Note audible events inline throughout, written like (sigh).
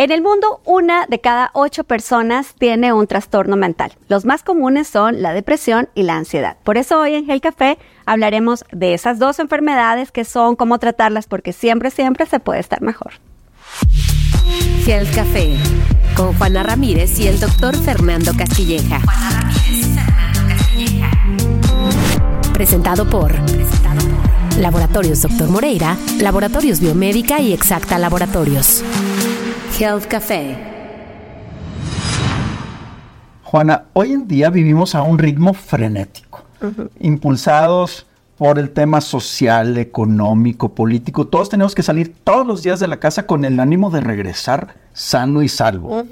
En el mundo, una de cada ocho personas tiene un trastorno mental. Los más comunes son la depresión y la ansiedad. Por eso hoy en El Café hablaremos de esas dos enfermedades que son, cómo tratarlas, porque siempre, siempre se puede estar mejor. Health Café con Juana Ramírez y el doctor Fernando Castilleja. Juana Ramírez y Fernando Castilleja. Presentado por, Presentado por Laboratorios Doctor Moreira, Laboratorios Biomédica y Exacta Laboratorios. Health Café. Juana, hoy en día vivimos a un ritmo frenético, impulsados por el tema social, económico, político. Todos tenemos que salir todos los días de la casa con el ánimo de regresar sano y salvo.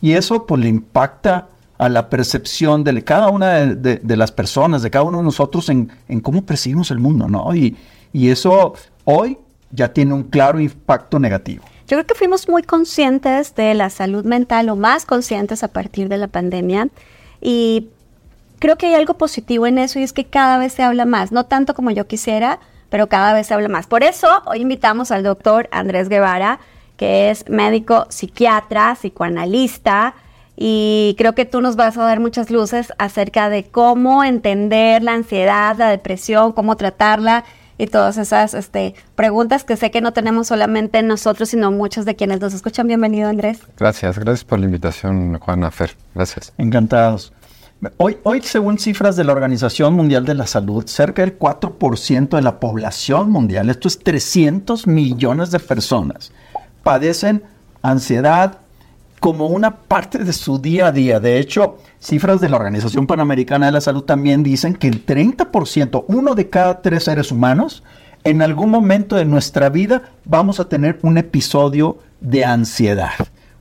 Y eso pues le impacta a la percepción de cada una de, las personas, de cada uno de nosotros en, cómo percibimos el mundo, ¿no? Y, y eso hoy ya tiene un claro impacto negativo. Yo creo que fuimos muy conscientes de la salud mental o más conscientes a partir de la pandemia y creo que hay algo positivo en eso y es que cada vez se habla más, no tanto como yo quisiera, pero cada vez se habla más. Por eso hoy invitamos al doctor Andrés Guevara, que es médico psiquiatra, psicoanalista, y creo que tú nos vas a dar muchas luces acerca de cómo entender la ansiedad, la depresión, cómo tratarla y todas esas este, preguntas que sé que no tenemos solamente nosotros, sino muchos de quienes nos escuchan. Bienvenido, Andrés. Gracias, gracias por la invitación, Juana Fer. Gracias. Encantados. Hoy, hoy, según cifras de la Organización Mundial de la Salud, cerca del 4% de la población mundial, esto es 300 millones de personas, padecen ansiedad, como una parte de su día a día. De hecho, cifras de la Organización Panamericana de la Salud también dicen que el 30%, uno de cada tres seres humanos, en algún momento de nuestra vida vamos a tener un episodio de ansiedad.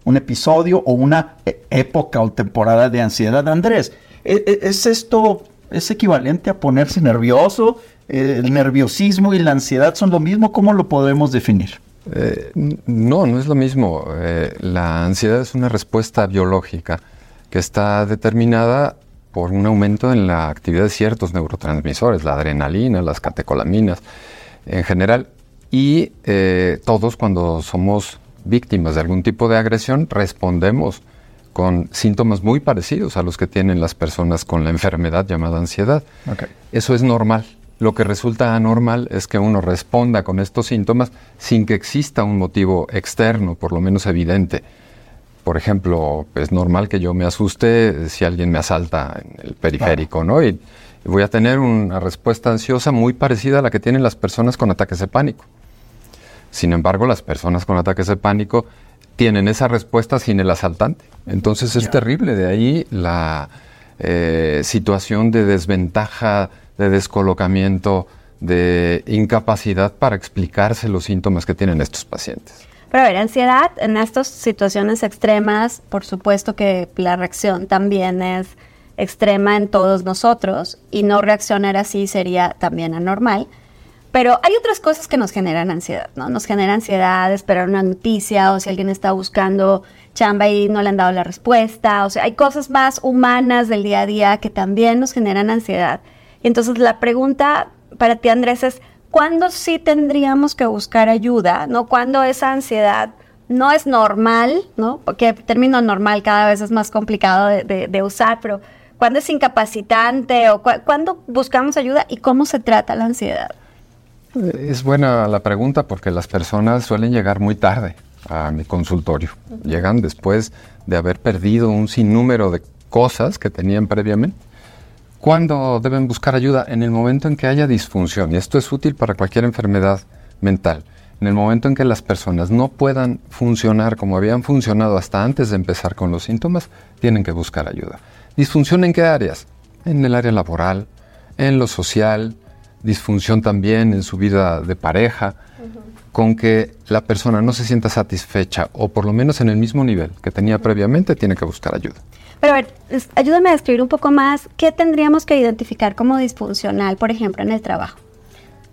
Un episodio o una e, época o temporada de ansiedad. Andrés, ¿e, e, ¿es esto, es equivalente a ponerse nervioso? ¿El nerviosismo y la ansiedad son lo mismo? ¿Cómo lo podemos definir? Eh, no, no es lo mismo. Eh, la ansiedad es una respuesta biológica que está determinada por un aumento en la actividad de ciertos neurotransmisores, la adrenalina, las catecolaminas en general. Y eh, todos cuando somos víctimas de algún tipo de agresión respondemos con síntomas muy parecidos a los que tienen las personas con la enfermedad llamada ansiedad. Eso es normal. Lo que resulta anormal es que uno responda con estos síntomas sin que exista un motivo externo, por lo menos evidente. Por ejemplo, es normal que yo me asuste si alguien me asalta en el periférico, ¿no? Y voy a tener una respuesta ansiosa muy parecida a la que tienen las personas con ataques de pánico. Sin embargo, las personas con ataques de pánico tienen esa respuesta sin el asaltante. Entonces es terrible, de ahí la eh, situación de desventaja de descolocamiento, de incapacidad para explicarse los síntomas que tienen estos pacientes. Pero a ver, ansiedad en estas situaciones extremas, por supuesto que la reacción también es extrema en todos nosotros y no reaccionar así sería también anormal. Pero hay otras cosas que nos generan ansiedad, ¿no? Nos genera ansiedad esperar una noticia o si alguien está buscando chamba y no le han dado la respuesta. O sea, hay cosas más humanas del día a día que también nos generan ansiedad. Entonces la pregunta para ti, Andrés, es ¿cuándo sí tendríamos que buscar ayuda? ¿No? Cuando esa ansiedad no es normal, ¿no? Porque el término normal cada vez es más complicado de, usar, pero ¿cuándo es incapacitante o cuándo buscamos ayuda y cómo se trata la ansiedad? Es buena la pregunta porque las personas suelen llegar muy tarde a mi consultorio. Llegan después de haber perdido un sinnúmero de cosas que tenían previamente ¿Cuándo deben buscar ayuda? En el momento en que haya disfunción, y esto es útil para cualquier enfermedad mental. En el momento en que las personas no puedan funcionar como habían funcionado hasta antes de empezar con los síntomas, tienen que buscar ayuda. ¿Disfunción en qué áreas? En el área laboral, en lo social, disfunción también en su vida de pareja. con que la persona no se sienta satisfecha o por lo menos en el mismo nivel que tenía previamente, tiene que buscar ayuda. Pero a ver, ayúdame a describir un poco más qué tendríamos que identificar como disfuncional, por ejemplo, en el trabajo.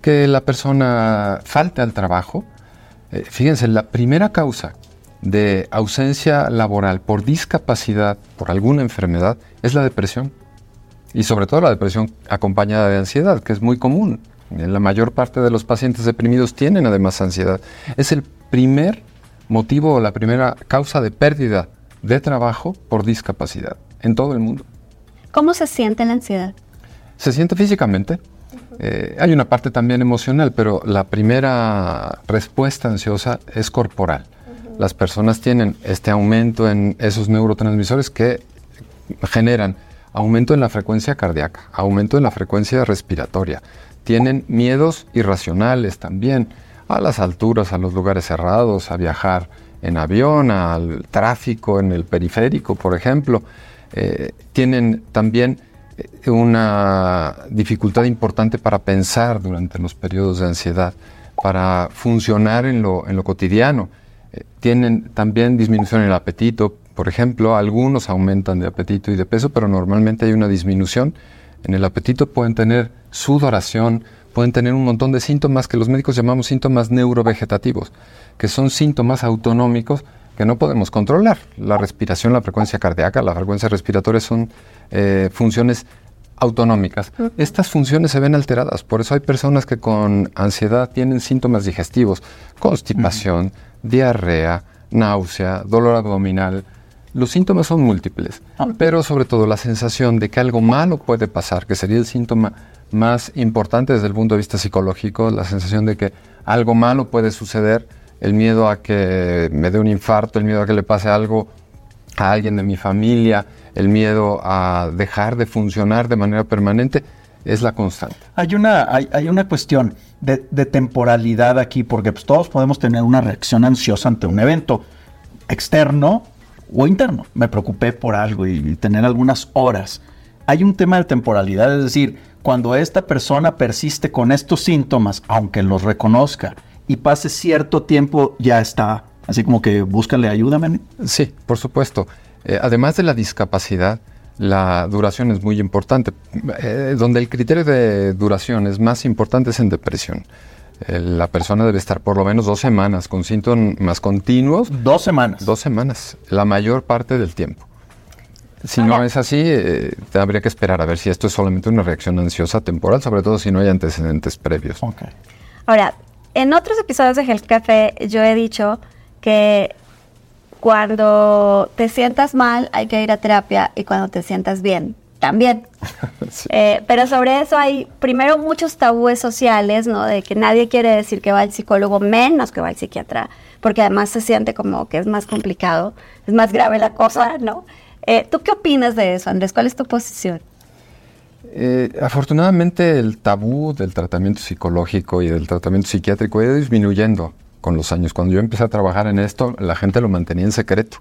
Que la persona falte al trabajo. Eh, fíjense, la primera causa de ausencia laboral por discapacidad, por alguna enfermedad, es la depresión. Y sobre todo la depresión acompañada de ansiedad, que es muy común. La mayor parte de los pacientes deprimidos tienen además ansiedad. Es el primer motivo o la primera causa de pérdida de trabajo por discapacidad en todo el mundo. ¿Cómo se siente la ansiedad? Se siente físicamente. Eh, hay una parte también emocional, pero la primera respuesta ansiosa es corporal las personas tienen este aumento en esos neurotransmisores que generan aumento en la frecuencia cardíaca, aumento en la frecuencia respiratoria. Tienen miedos irracionales también a las alturas, a los lugares cerrados, a viajar en avión, al tráfico en el periférico, por ejemplo. Eh, tienen también eh, una dificultad importante para pensar durante los periodos de ansiedad, para funcionar en lo, en lo cotidiano tienen también disminución en el apetito, por ejemplo, algunos aumentan de apetito y de peso, pero normalmente hay una disminución en el apetito, pueden tener sudoración, pueden tener un montón de síntomas que los médicos llamamos síntomas neurovegetativos, que son síntomas autonómicos que no podemos controlar. La respiración, la frecuencia cardíaca, la frecuencia respiratoria son eh, funciones autonómicas. Estas funciones se ven alteradas, por eso hay personas que con ansiedad tienen síntomas digestivos, constipación, diarrea, náusea, dolor abdominal. Los síntomas son múltiples, ah. pero sobre todo la sensación de que algo malo puede pasar, que sería el síntoma más importante desde el punto de vista psicológico, la sensación de que algo malo puede suceder, el miedo a que me dé un infarto, el miedo a que le pase algo a alguien de mi familia, el miedo a dejar de funcionar de manera permanente, es la constante. Hay una, hay, una cuestión de, temporalidad aquí, porque pues, todos podemos tener una reacción ansiosa ante un evento externo o interno. Me preocupé por algo y, tener algunas horas. Hay un tema de temporalidad, es decir, cuando esta persona persiste con estos síntomas, aunque los reconozca, y pase cierto tiempo, ya está. Así como que búscale ayuda, Sí, por supuesto. Eh, además de la discapacidad, la duración es muy importante. Eh, donde el criterio de duración es más importante es en depresión. Eh, la persona debe estar por lo menos dos semanas con síntomas continuos. Dos semanas. Dos semanas, la mayor parte del tiempo. Si no es así, eh, habría que esperar a ver si esto es solamente una reacción ansiosa temporal, sobre todo si no hay antecedentes previos. Ahora, en otros episodios de Health Café yo he dicho que cuando te sientas mal hay que ir a terapia y cuando te sientas bien también. (laughs) Eh, pero sobre eso hay primero muchos tabúes sociales, ¿no? De que nadie quiere decir que va al psicólogo menos que va al psiquiatra, porque además se siente como que es más complicado, es más grave la cosa, ¿no? Eh, ¿Tú qué opinas de eso, Andrés? ¿Cuál es tu posición? Eh, afortunadamente el tabú del tratamiento psicológico y del tratamiento psiquiátrico ha ido disminuyendo con los años. Cuando yo empecé a trabajar en esto, la gente lo mantenía en secreto.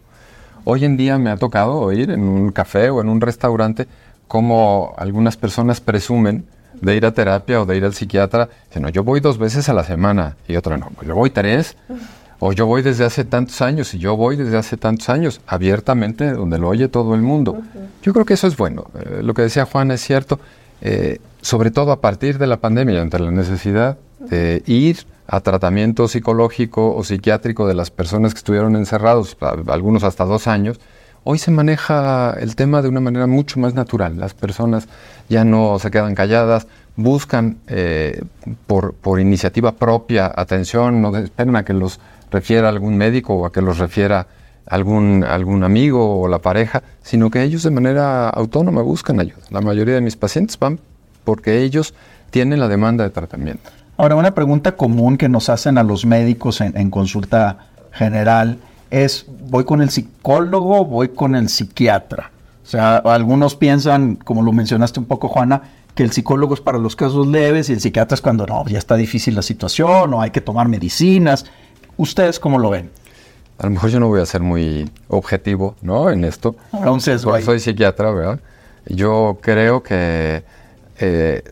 Hoy en día me ha tocado oír en un café o en un restaurante cómo algunas personas presumen de ir a terapia o de ir al psiquiatra. Dicen, no, yo voy dos veces a la semana y otra no, yo voy tres. O yo voy desde hace tantos años y yo voy desde hace tantos años, abiertamente, donde lo oye todo el mundo. Yo creo que eso es bueno. Eh, lo que decía Juan es cierto, eh, sobre todo a partir de la pandemia, ante la necesidad de ir a tratamiento psicológico o psiquiátrico de las personas que estuvieron encerrados, algunos hasta dos años, hoy se maneja el tema de una manera mucho más natural. Las personas ya no se quedan calladas, buscan eh, por, por, iniciativa propia atención, no esperan a que los refiera algún médico o a que los refiera algún, algún amigo o la pareja, sino que ellos de manera autónoma buscan ayuda. La mayoría de mis pacientes van porque ellos tienen la demanda de tratamiento. Ahora, una pregunta común que nos hacen a los médicos en, consulta general es, ¿voy con el psicólogo voy con el psiquiatra? O sea, algunos piensan, como lo mencionaste un poco, Juana, que el psicólogo es para los casos leves y el psiquiatra es cuando no, ya está difícil la situación o hay que tomar medicinas. ¿Ustedes cómo lo ven? A lo mejor yo no voy a ser muy objetivo, ¿no? En esto. Entonces, soy psiquiatra, ¿verdad? Yo creo que eh,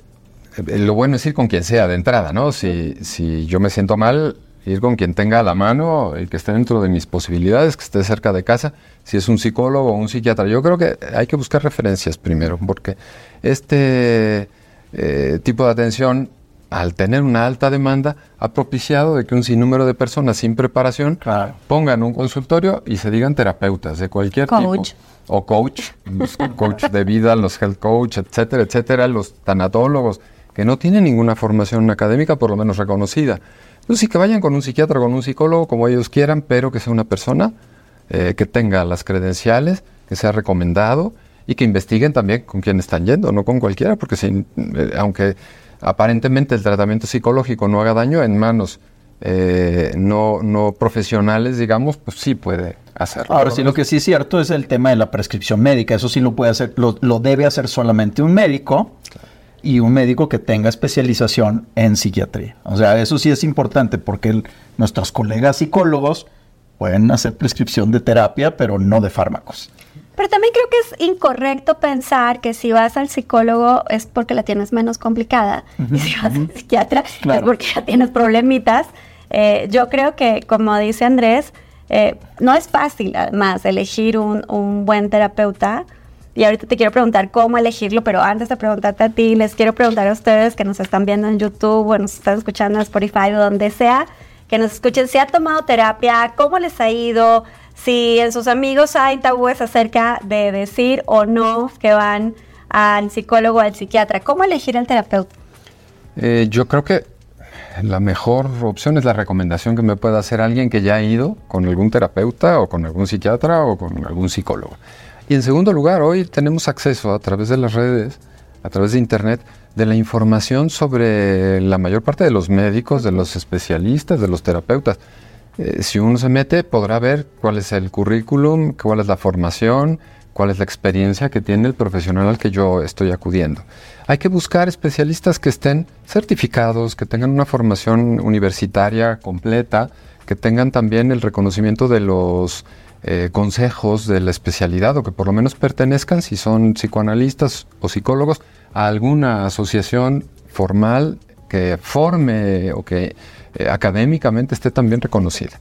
lo bueno es ir con quien sea de entrada, ¿no? Si, si yo me siento mal, ir con quien tenga a la mano y que esté dentro de mis posibilidades, que esté cerca de casa, si es un psicólogo o un psiquiatra. Yo creo que hay que buscar referencias primero, porque este eh, tipo de atención, al tener una alta demanda, ha propiciado de que un sinnúmero de personas sin preparación pongan un consultorio y se digan terapeutas de cualquier tipo. O coach, coach de vida, los health coach, etcétera, etcétera, los tanatólogos, que no tienen ninguna formación académica, por lo menos reconocida. Entonces, sí que vayan con un psiquiatra, con un psicólogo, como ellos quieran, pero que sea una persona eh, que tenga las credenciales, que sea recomendado y que investiguen también con quién están yendo, no con cualquiera, porque si, eh, aunque aparentemente el tratamiento psicológico no haga daño en manos eh, no, no profesionales, digamos, pues sí puede hacerlo. Ahora sí, lo que sí es cierto es el tema de la prescripción médica. Eso sí lo puede hacer, lo, debe hacer solamente un médico y un médico que tenga especialización en psiquiatría. O sea, eso sí es importante porque nuestros colegas psicólogos pueden hacer prescripción de terapia, pero no de fármacos. Pero también creo que es incorrecto pensar que si vas al psicólogo es porque la tienes menos complicada (laughs) y si vas al psiquiatra es porque ya tienes problemitas. Eh, yo creo que, como dice Andrés, eh, no es fácil además elegir un, un buen terapeuta. Y ahorita te quiero preguntar cómo elegirlo, pero antes de preguntarte a ti, les quiero preguntar a ustedes que nos están viendo en YouTube o nos están escuchando en Spotify o donde sea, que nos escuchen si ha tomado terapia, cómo les ha ido, si en sus amigos hay tabúes acerca de decir o no que van al psicólogo o al psiquiatra. ¿Cómo elegir al terapeuta? Eh, yo creo que la mejor opción es la recomendación que me pueda hacer alguien que ya ha ido con algún terapeuta o con algún psiquiatra o con algún psicólogo. Y en segundo lugar, hoy tenemos acceso a través de las redes, a través de Internet, de la información sobre la mayor parte de los médicos, de los especialistas, de los terapeutas. Eh, si uno se mete, podrá ver cuál es el currículum, cuál es la formación, cuál es la experiencia que tiene el profesional al que yo estoy acudiendo. Hay que buscar especialistas que estén certificados, que tengan una formación universitaria completa, que tengan también el reconocimiento de los eh, consejos de la especialidad o que por lo menos pertenezcan, si son psicoanalistas o psicólogos, a alguna asociación formal que forme o que eh, académicamente esté también reconocida.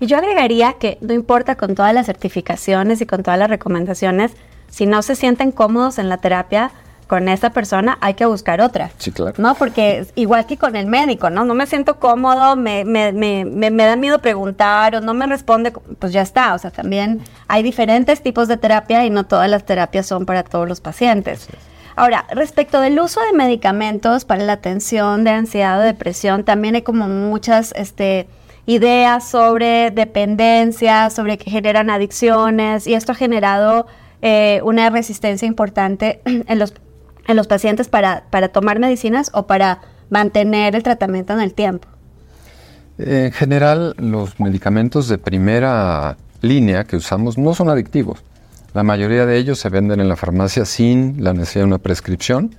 Y yo agregaría que no importa con todas las certificaciones y con todas las recomendaciones, si no se sienten cómodos en la terapia, con esa persona hay que buscar otra. Sí, claro. ¿No? Porque igual que con el médico, ¿no? No me siento cómodo, me, me, me, me, da miedo preguntar o no me responde, pues ya está. O sea, también hay diferentes tipos de terapia y no todas las terapias son para todos los pacientes. Ahora, respecto del uso de medicamentos para la atención de ansiedad o depresión, también hay como muchas este, ideas sobre dependencia, sobre que generan adicciones y esto ha generado eh, una resistencia importante (clears throat) en los en los pacientes para, para tomar medicinas o para mantener el tratamiento en el tiempo? En general, los medicamentos de primera línea que usamos no son adictivos. La mayoría de ellos se venden en la farmacia sin la necesidad de una prescripción.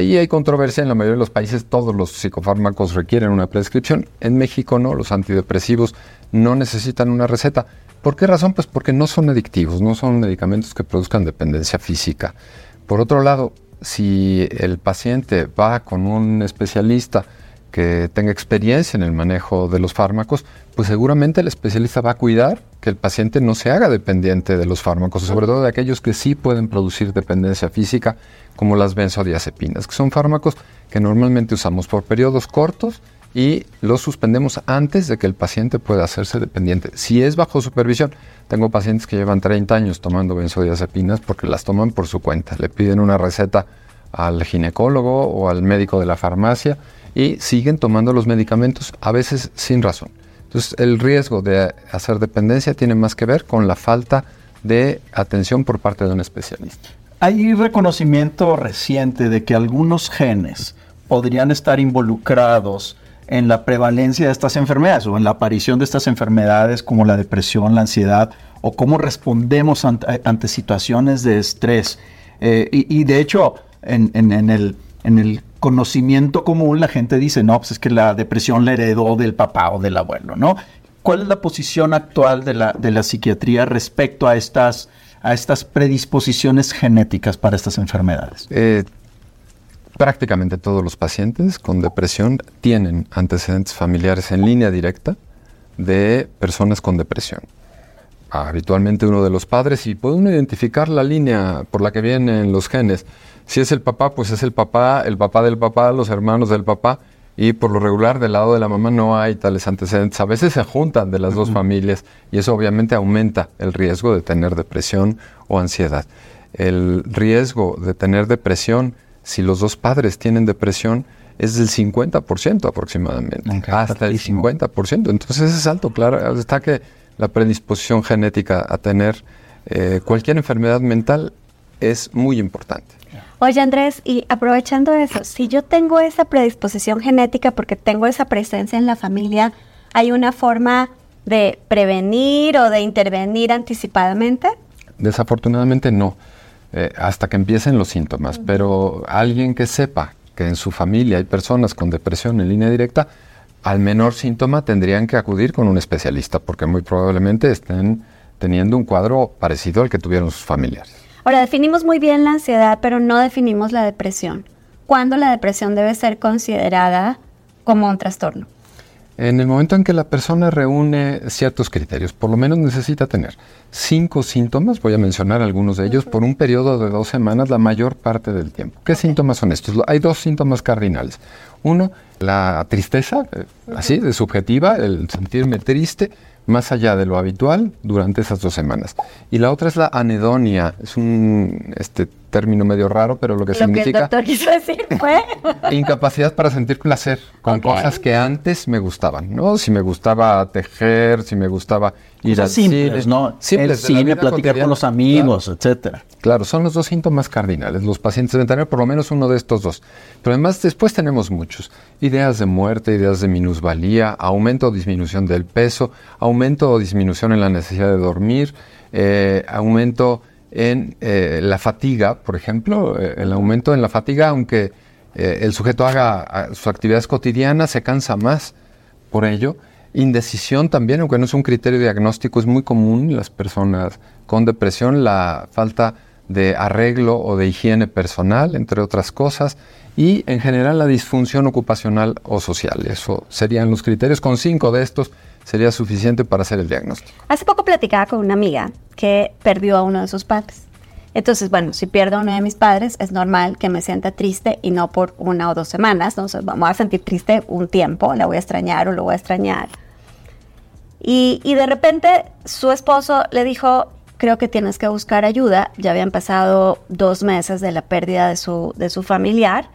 y hay controversia en la mayoría de los países, todos los psicofármacos requieren una prescripción. En México no, los antidepresivos no necesitan una receta. ¿Por qué razón? Pues porque no son adictivos, no son medicamentos que produzcan dependencia física. Por otro lado, si el paciente va con un especialista que tenga experiencia en el manejo de los fármacos, pues seguramente el especialista va a cuidar que el paciente no se haga dependiente de los fármacos, sobre todo de aquellos que sí pueden producir dependencia física, como las benzodiazepinas, que son fármacos que normalmente usamos por periodos cortos y los suspendemos antes de que el paciente pueda hacerse dependiente. Si es bajo supervisión, tengo pacientes que llevan 30 años tomando benzodiazepinas porque las toman por su cuenta. Le piden una receta al ginecólogo o al médico de la farmacia y siguen tomando los medicamentos a veces sin razón. Entonces el riesgo de hacer dependencia tiene más que ver con la falta de atención por parte de un especialista. Hay reconocimiento reciente de que algunos genes podrían estar involucrados en la prevalencia de estas enfermedades o en la aparición de estas enfermedades como la depresión, la ansiedad o cómo respondemos ante, situaciones de estrés. Eh, y, de hecho, en, el, en el conocimiento común la gente dice, no, pues es que la depresión la heredó del papá o del abuelo, ¿no? ¿Cuál es la posición actual de la, psiquiatría respecto a estas, a estas predisposiciones genéticas para estas enfermedades? Eh, prácticamente todos los pacientes con depresión tienen antecedentes familiares en línea directa de personas con depresión. Habitualmente uno de los padres y puede uno identificar la línea por la que vienen los genes. Si es el papá, pues es el papá, el papá del papá, los hermanos del papá y por lo regular del lado de la mamá no hay tales antecedentes. A veces se juntan de las dos familias y eso obviamente aumenta el riesgo de tener depresión o ansiedad. El riesgo de tener depresión si los dos padres tienen depresión, es del 50% aproximadamente. hasta el 50%. Entonces es alto, claro. Está que la predisposición genética a tener eh, cualquier enfermedad mental es muy importante. Oye Andrés, y aprovechando eso, si yo tengo esa predisposición genética porque tengo esa presencia en la familia, ¿hay una forma de prevenir o de intervenir anticipadamente? Desafortunadamente no. Eh, hasta que empiecen los síntomas. Pero alguien que sepa que en su familia hay personas con depresión en línea directa, al menor síntoma tendrían que acudir con un especialista, porque muy probablemente estén teniendo un cuadro parecido al que tuvieron sus familiares. Ahora, definimos muy bien la ansiedad, pero no definimos la depresión. ¿Cuándo la depresión debe ser considerada como un trastorno? En el momento en que la persona reúne ciertos criterios, por lo menos necesita tener cinco síntomas, voy a mencionar algunos de ellos, por un periodo de dos semanas la mayor parte del tiempo. ¿Qué síntomas son estos? Hay dos síntomas cardinales. Uno, la tristeza, eh, así, de subjetiva, el sentirme triste, más allá de lo habitual durante esas dos semanas. Y la otra es la anedonia, es un este, término medio raro, pero lo que significa... el doctor quiso decir fue... (laughs) incapacidad para sentir placer con cosas que antes me gustaban, ¿no? Si me gustaba tejer, si me gustaba ir al simples, ¿no? Simples el cine, platicar con los amigos, etcétera. Claro, son los dos síntomas cardinales. Los pacientes deben tener por lo menos uno de estos dos. Pero además después tenemos muchos. Ideas de muerte, ideas de minusvalía, aumento o disminución del peso, aumento o disminución en la necesidad de dormir, eh, aumento en eh, la fatiga, por ejemplo, eh, el aumento en la fatiga, aunque el sujeto haga sus actividades cotidianas, se cansa más por ello Indecisión también, aunque no es un criterio diagnóstico, es muy común en las personas con depresión, la falta de arreglo o de higiene personal, entre otras cosas, y en general la disfunción ocupacional o social. Eso serían los criterios. Con cinco de estos sería suficiente para hacer el diagnóstico. Hace poco platicaba con una amiga que perdió a uno de sus padres. Entonces, bueno, si pierdo a uno de mis padres, es normal que me sienta triste y no por una o dos semanas. Entonces, vamos a sentir triste un tiempo, la voy a extrañar o lo voy a extrañar. Y, de repente su esposo le dijo, creo que tienes que buscar ayuda. Ya habían pasado dos meses de la pérdida de su, de su familiar.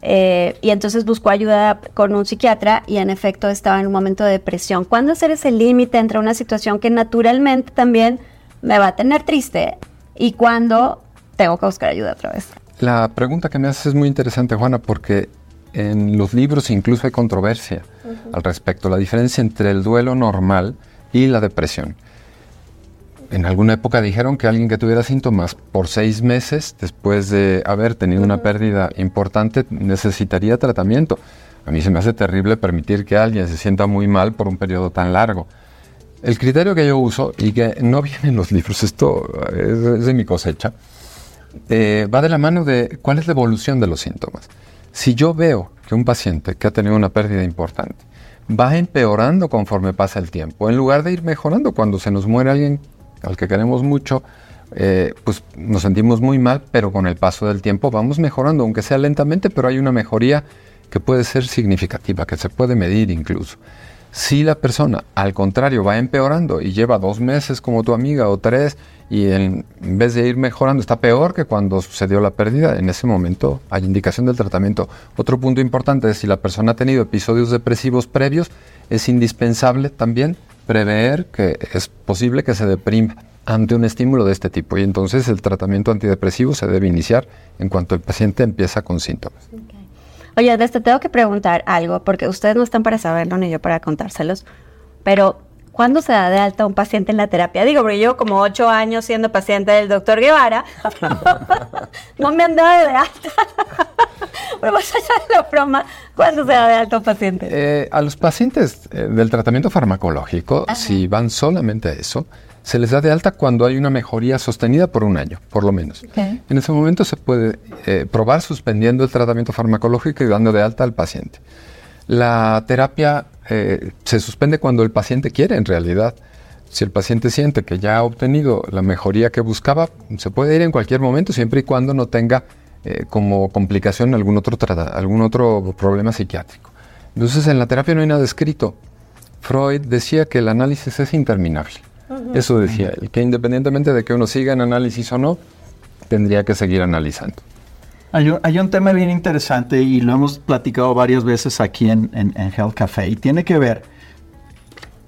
Eh, y entonces buscó ayuda con un psiquiatra y en efecto estaba en un momento de depresión. ¿Cuándo hacer ese límite entre una situación que naturalmente también me va a tener triste y cuándo tengo que buscar ayuda otra vez? La pregunta que me haces es muy interesante, Juana, porque en los libros incluso hay controversia al respecto, la diferencia entre el duelo normal y la depresión. En alguna época dijeron que alguien que tuviera síntomas por seis meses después de haber tenido una pérdida importante necesitaría tratamiento. A mí se me hace terrible permitir que alguien se sienta muy mal por un periodo tan largo. El criterio que yo uso, y que no (laughs) viene en los libros, esto es, de mi cosecha, eh, va de la mano de cuál es la evolución de los síntomas. Si yo veo que un paciente que ha tenido una pérdida importante va empeorando conforme pasa el tiempo, en lugar de ir mejorando cuando se nos muere alguien al que queremos mucho, eh, pues nos sentimos muy mal, pero con el paso del tiempo vamos mejorando, aunque sea lentamente, pero hay una mejoría que puede ser significativa, que se puede medir incluso. Si la persona, al contrario, va empeorando y lleva dos meses como tu amiga o tres, y en, vez de ir mejorando está peor que cuando sucedió la pérdida, en ese momento hay indicación del tratamiento. Otro punto importante es si la persona ha tenido episodios depresivos previos, es indispensable también prever que es posible que se deprima ante un estímulo de este tipo y entonces el tratamiento antidepresivo se debe iniciar en cuanto el paciente empieza con síntomas. Oye, desde te tengo que preguntar algo porque ustedes no están para saberlo ni yo para contárselos, pero ¿Cuándo se da de alta un paciente en la terapia? Digo, porque yo como ocho años siendo paciente del doctor Guevara, (laughs) no me han dado de alta. (laughs) Pero más allá de la broma, ¿cuándo se da de alta un paciente? Eh, a los pacientes eh, del tratamiento farmacológico, si van solamente a eso, se les da de alta cuando hay una mejoría sostenida por un año, por lo menos. En ese momento se puede eh, probar suspendiendo el tratamiento farmacológico y dando de alta al paciente. La terapia eh, se suspende cuando el paciente quiere, en realidad. Si el paciente siente que ya ha obtenido la mejoría que buscaba, se puede ir en cualquier momento, siempre y cuando no tenga eh, como complicación algún otro, algún otro problema psiquiátrico. Entonces, en la terapia no hay nada escrito. Freud decía que el análisis es interminable. Eso decía él, que independientemente de que uno siga en análisis o no, tendría que seguir analizando. Hay un, tema bien interesante y lo hemos platicado varias veces aquí en, en, Health Café y tiene que ver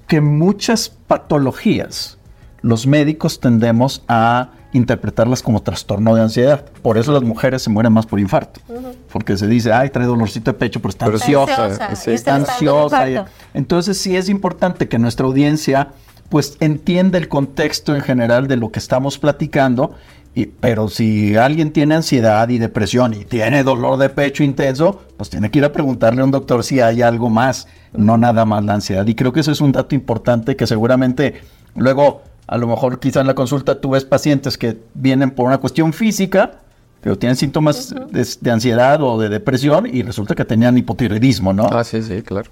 que muchas patologías los médicos tendemos a interpretarlas como trastorno de ansiedad. Por eso las mujeres se mueren más por infarto. Porque se dice, ay, trae dolorcito de pecho, pero está ansiosa. Está ansiosa. Entonces sí es importante que nuestra audiencia pues entienda el contexto en general de lo que estamos platicando pero si alguien tiene ansiedad y depresión y tiene dolor de pecho intenso, pues tiene que ir a preguntarle a un doctor si hay algo más, no nada más la ansiedad. Y creo que eso es un dato importante que seguramente luego, a lo mejor quizá en la consulta tú ves pacientes que vienen por una cuestión física, pero tienen síntomas de, ansiedad o de depresión y resulta que tenían hipotiroidismo, ¿no? Ah, sí, sí, claro.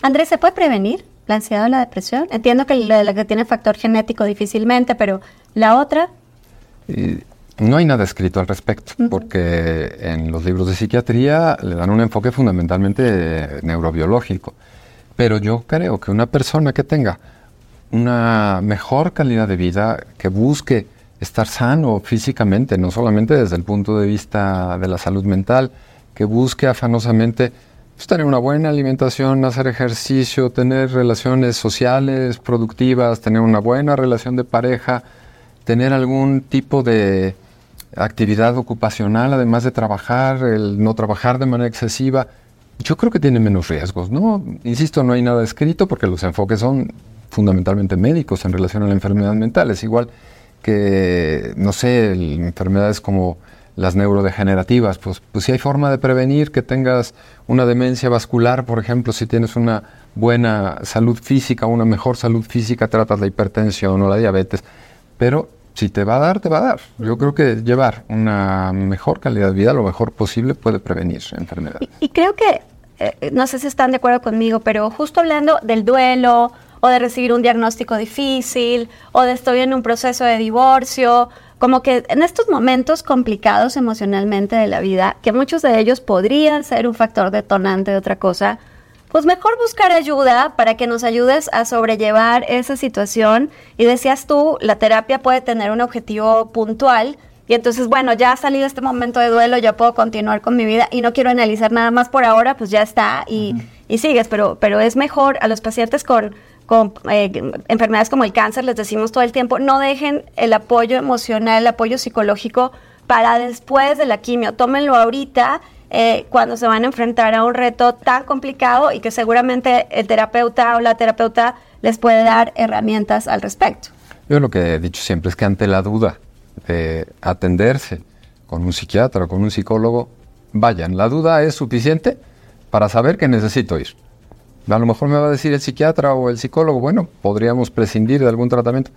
Andrés, ¿se puede prevenir la ansiedad o la depresión? Entiendo que la que tiene factor genético difícilmente, pero la otra, no hay nada escrito al respecto, porque en los libros de psiquiatría le dan un enfoque fundamentalmente neurobiológico. Pero yo creo que una persona que tenga una mejor calidad de vida, que busque estar sano físicamente, no solamente desde el punto de vista de la salud mental, que busque afanosamente tener una buena alimentación, hacer ejercicio, tener relaciones sociales productivas, tener una buena relación de pareja, tener algún tipo de actividad ocupacional, además de trabajar, el no trabajar de manera excesiva, yo creo que tiene menos riesgos, ¿no? Insisto, no hay nada escrito porque los enfoques son fundamentalmente médicos en relación a la enfermedad mental. Es igual que, no sé, enfermedades como las neurodegenerativas, pues, pues si hay forma de prevenir que tengas una demencia vascular, por ejemplo, si tienes una buena salud física, una mejor salud física, tratas la hipertensión o la diabetes pero si te va a dar, te va a dar. Yo creo que llevar una mejor calidad de vida lo mejor posible puede prevenir enfermedades. Y, creo que, eh, no sé si están de acuerdo conmigo, pero justo hablando del duelo o de recibir un diagnóstico difícil o de estoy en un proceso de divorcio, como que en estos momentos complicados emocionalmente de la vida, que muchos de ellos podrían ser un factor detonante de otra cosa, pues mejor buscar ayuda para que nos ayudes a sobrellevar esa situación. Y decías tú, la terapia puede tener un objetivo puntual. Y entonces, bueno, ya ha salido este momento de duelo, ya puedo continuar con mi vida y no quiero analizar nada más por ahora, pues ya está y, sigues. Pero, pero es mejor a los pacientes con, con eh, enfermedades como el cáncer, les decimos todo el tiempo, no dejen el apoyo emocional, el apoyo psicológico para después de la quimio. Tómenlo ahorita eh, cuando se van a enfrentar a un reto tan complicado y que seguramente el terapeuta o la terapeuta les puede dar herramientas al respecto. Yo lo que he dicho siempre es que ante la duda de atenderse con un psiquiatra o con un psicólogo, vayan. La duda es suficiente para saber que necesito ir. A lo mejor me va a decir el psiquiatra o el psicólogo, bueno, podríamos prescindir de algún tratamiento,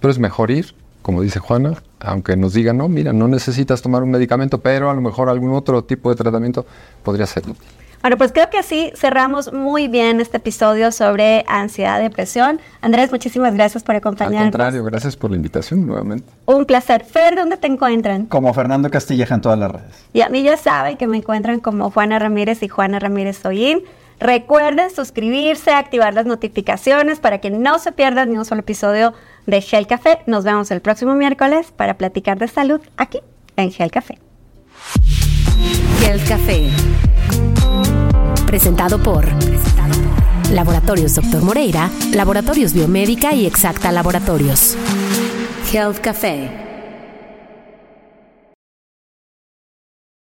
pero es mejor ir como dice Juana, aunque nos digan, no, mira, no necesitas tomar un medicamento, pero a lo mejor algún otro tipo de tratamiento podría ser útil. Bueno, pues creo que así cerramos muy bien este episodio sobre ansiedad, depresión. Andrés, muchísimas gracias por acompañarnos. Al contrario, gracias por la invitación nuevamente. Un placer. Fer, ¿dónde te encuentran? Como Fernando Castilleja en todas las redes. Y a mí ya saben que me encuentran como Juana Ramírez y Juana Ramírez Soyín. Recuerden suscribirse, activar las notificaciones para que no se pierdan ni un solo episodio de Gel Café. Nos vemos el próximo miércoles para platicar de salud aquí en Gel Café. Gel Café. Presentado por, Laboratorios Dr. Moreira, Laboratorios Biomédica y Exacta Laboratorios. Health Café.